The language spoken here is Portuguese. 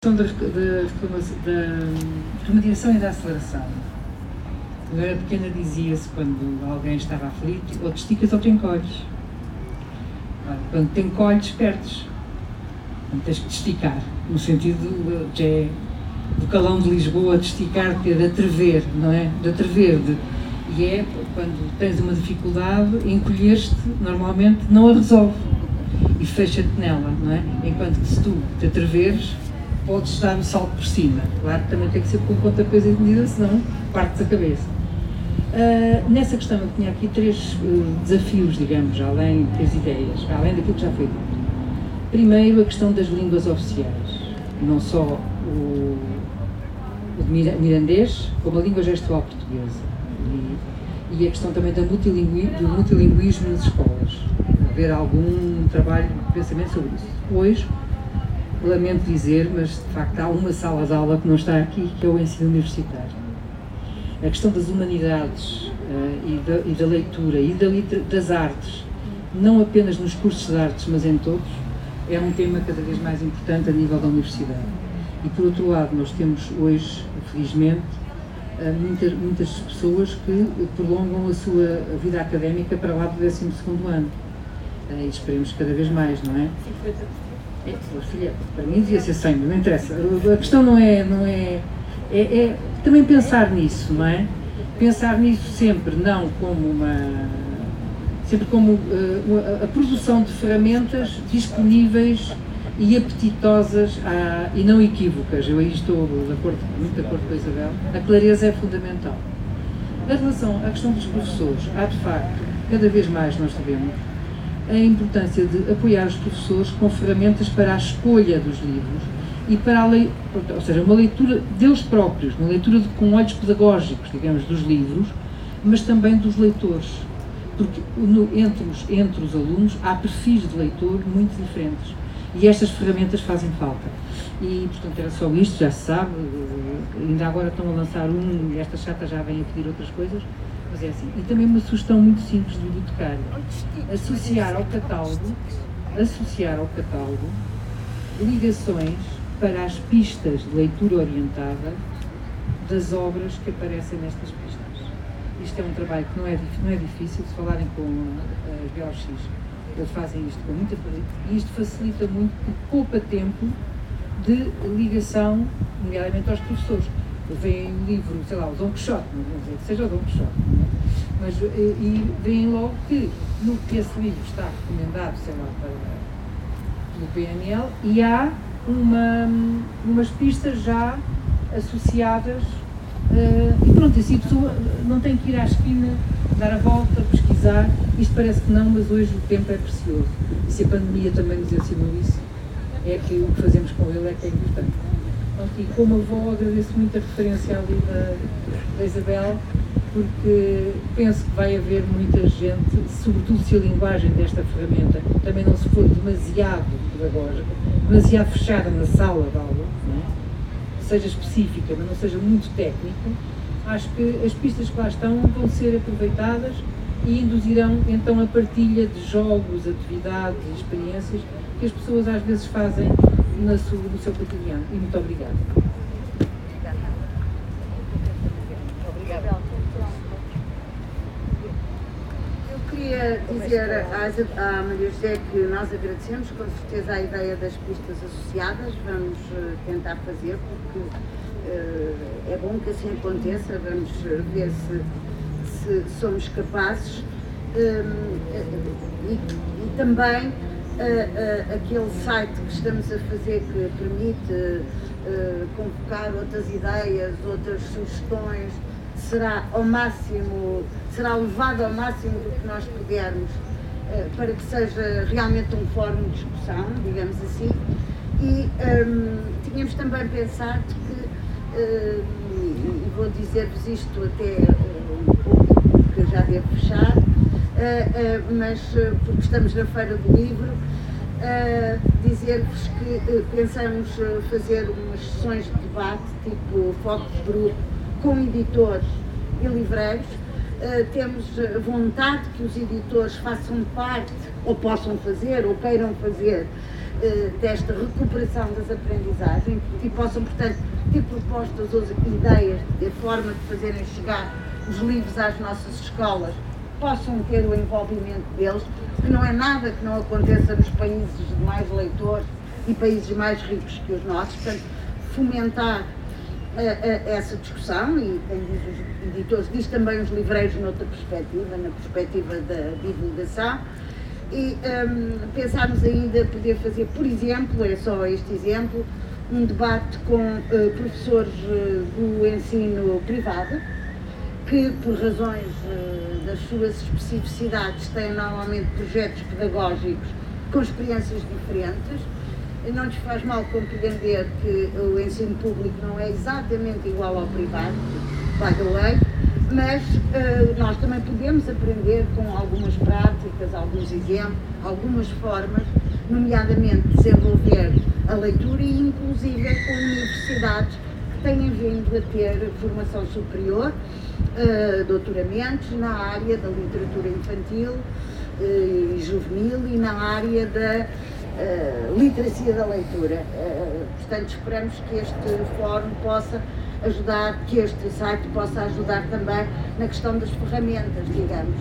questão da, da, remediação e da aceleração. Quando eu era pequena dizia-se quando alguém estava aflito, ou te esticas ou te encolhes. Quando te encolhes, perdes. Então, tens que te esticar, no sentido de, é do calão de Lisboa, de esticar, de atrever, não é? De atrever, de, e é quando tens uma dificuldade, encolher-te normalmente não a resolve e fecha-te nela, não é? Enquanto que se tu te atreveres, podes dar um salto por cima. Claro que também tem que ser com pontapés e medida, senão partes a cabeça. Uh, nessa questão eu tinha aqui três uh, desafios, digamos, além das ideias, além daquilo que já foi dito. Primeiro, a questão das línguas oficiais. Não só o, o mirandês, como a língua gestual portuguesa. E, e a questão também do, multilingui, do multilinguismo nas escolas. Haver algum trabalho pensamento sobre isso. Depois, lamento dizer, mas de facto há uma sala de aula que não está aqui, que é o ensino universitário. A questão das humanidades uh, e, da, e, da, leitura e da, das artes, não apenas nos cursos de artes, mas em todos, é um tema cada vez mais importante a nível da universidade. E por outro lado, nós temos hoje, felizmente, uh, muitas, muitas pessoas que prolongam a sua vida académica para lá do 12 ano. Uh, e esperemos cada vez mais, não é? 50%. É, para mim devia ser 100, não interessa. A questão não é, não é, é, é também pensar nisso, não é? Pensar nisso sempre, não como uma sempre como uh, a, produção de ferramentas disponíveis e apetitosas a, e não equívocas. Eu aí estou de acordo, muito de acordo com a Isabel. A clareza é fundamental. Em relação à questão dos professores, há de facto, cada vez mais nós sabemos, a importância de apoiar os professores com ferramentas para a escolha dos livros e para a lei, ou seja, uma leitura deles próprios, uma leitura de, com olhos pedagógicos, digamos, dos livros, mas também dos leitores. Porque no, entre, os, entre os alunos há perfis de leitor muito diferentes e estas ferramentas fazem falta. E, portanto, era só isto, já se sabe, ainda agora estão a lançar um e esta chata já vem a pedir outras coisas, mas é assim. E também uma sugestão muito simples do bibliotecário. Associar ao catálogo, associar ao catálogo ligações para as pistas de leitura orientada das obras que aparecem nestas pistas. Isto é um trabalho que não é, não é difícil, se falarem com as BOX, eles fazem isto com muita facilidade, e isto facilita muito porque poupa tempo de ligação, nomeadamente aos professores veem o livro, sei lá, o Dom Quixote, não vou dizer que seja o Dom Quixote, mas e, e veem logo que, no, que esse livro está recomendado, sei lá, para, pelo PNL, e há uma, umas pistas já associadas uh, e pronto, assim a pessoa não tem que ir à esquina, dar a volta, pesquisar, isto parece que não, mas hoje o tempo é precioso. E se a pandemia também nos ensinou isso, é que o que fazemos com ele é que é importante. E como avó, agradeço muito a referência ali da, da Isabel, porque penso que vai haver muita gente, sobretudo se a linguagem desta ferramenta também não se for demasiado pedagógica, demasiado fechada na sala de aula, é? seja específica, mas não seja muito técnica, acho que as pistas que lá estão vão ser aproveitadas e induzirão então a partilha de jogos, atividades experiências que as pessoas às vezes fazem na sua, no seu cotidiano. E muito obrigada. Eu queria dizer à, à Maria José que nós agradecemos com certeza a ideia das pistas associadas, vamos eh, tentar fazer porque uh, é bom que assim aconteça, vamos ver se, se somos capazes. Um, e, e também uh, aquele site que estamos a fazer que permite uh, convocar outras ideias, outras sugestões, será ao máximo, será levado ao máximo do que nós pudermos para que seja realmente um fórum de discussão, digamos assim. E um, tínhamos também pensado que, e vou dizer-vos isto até um pouco, que já devo fechar, mas uh, porque estamos na Feira do Livro, dizer-vos que pensamos fazer umas sessões de debate, tipo foco de grupo, com editores e livreiros. temos vontade que os editores façam parte, ou possam fazer, ou queiram fazer, eh, desta recuperação das aprendizagens e possam, portanto, ter propostas ou ideias de forma de fazerem chegar os livros às nossas escolas, possam ter o envolvimento deles, que não é nada que não aconteça nos países de mais leitores e países mais ricos que os nossos, portanto, fomentar uh, uh, essa discussão e tem diz os editores, diz também os livreiros noutra perspectiva, na perspectiva da divulgação. E um, pensarmos ainda poder fazer, por exemplo, é só este exemplo, um debate com uh, professores uh, do ensino privado, que por razões uh, das suas especificidades têm normalmente projetos pedagógicos com experiências diferentes. Não lhes faz mal compreender que o ensino público não é exatamente igual ao privado, by the way, mas uh, nós também podemos aprender com algumas práticas, alguns exemplos, algumas formas, nomeadamente desenvolver a leitura e inclusive com universidades têm vindo a ter formação superior, uh, doutoramentos na área da literatura infantil uh, e juvenil e na área da literacia da leitura. portanto, esperamos que este fórum possa ajudar, que este site possa ajudar também na questão das ferramentas, digamos.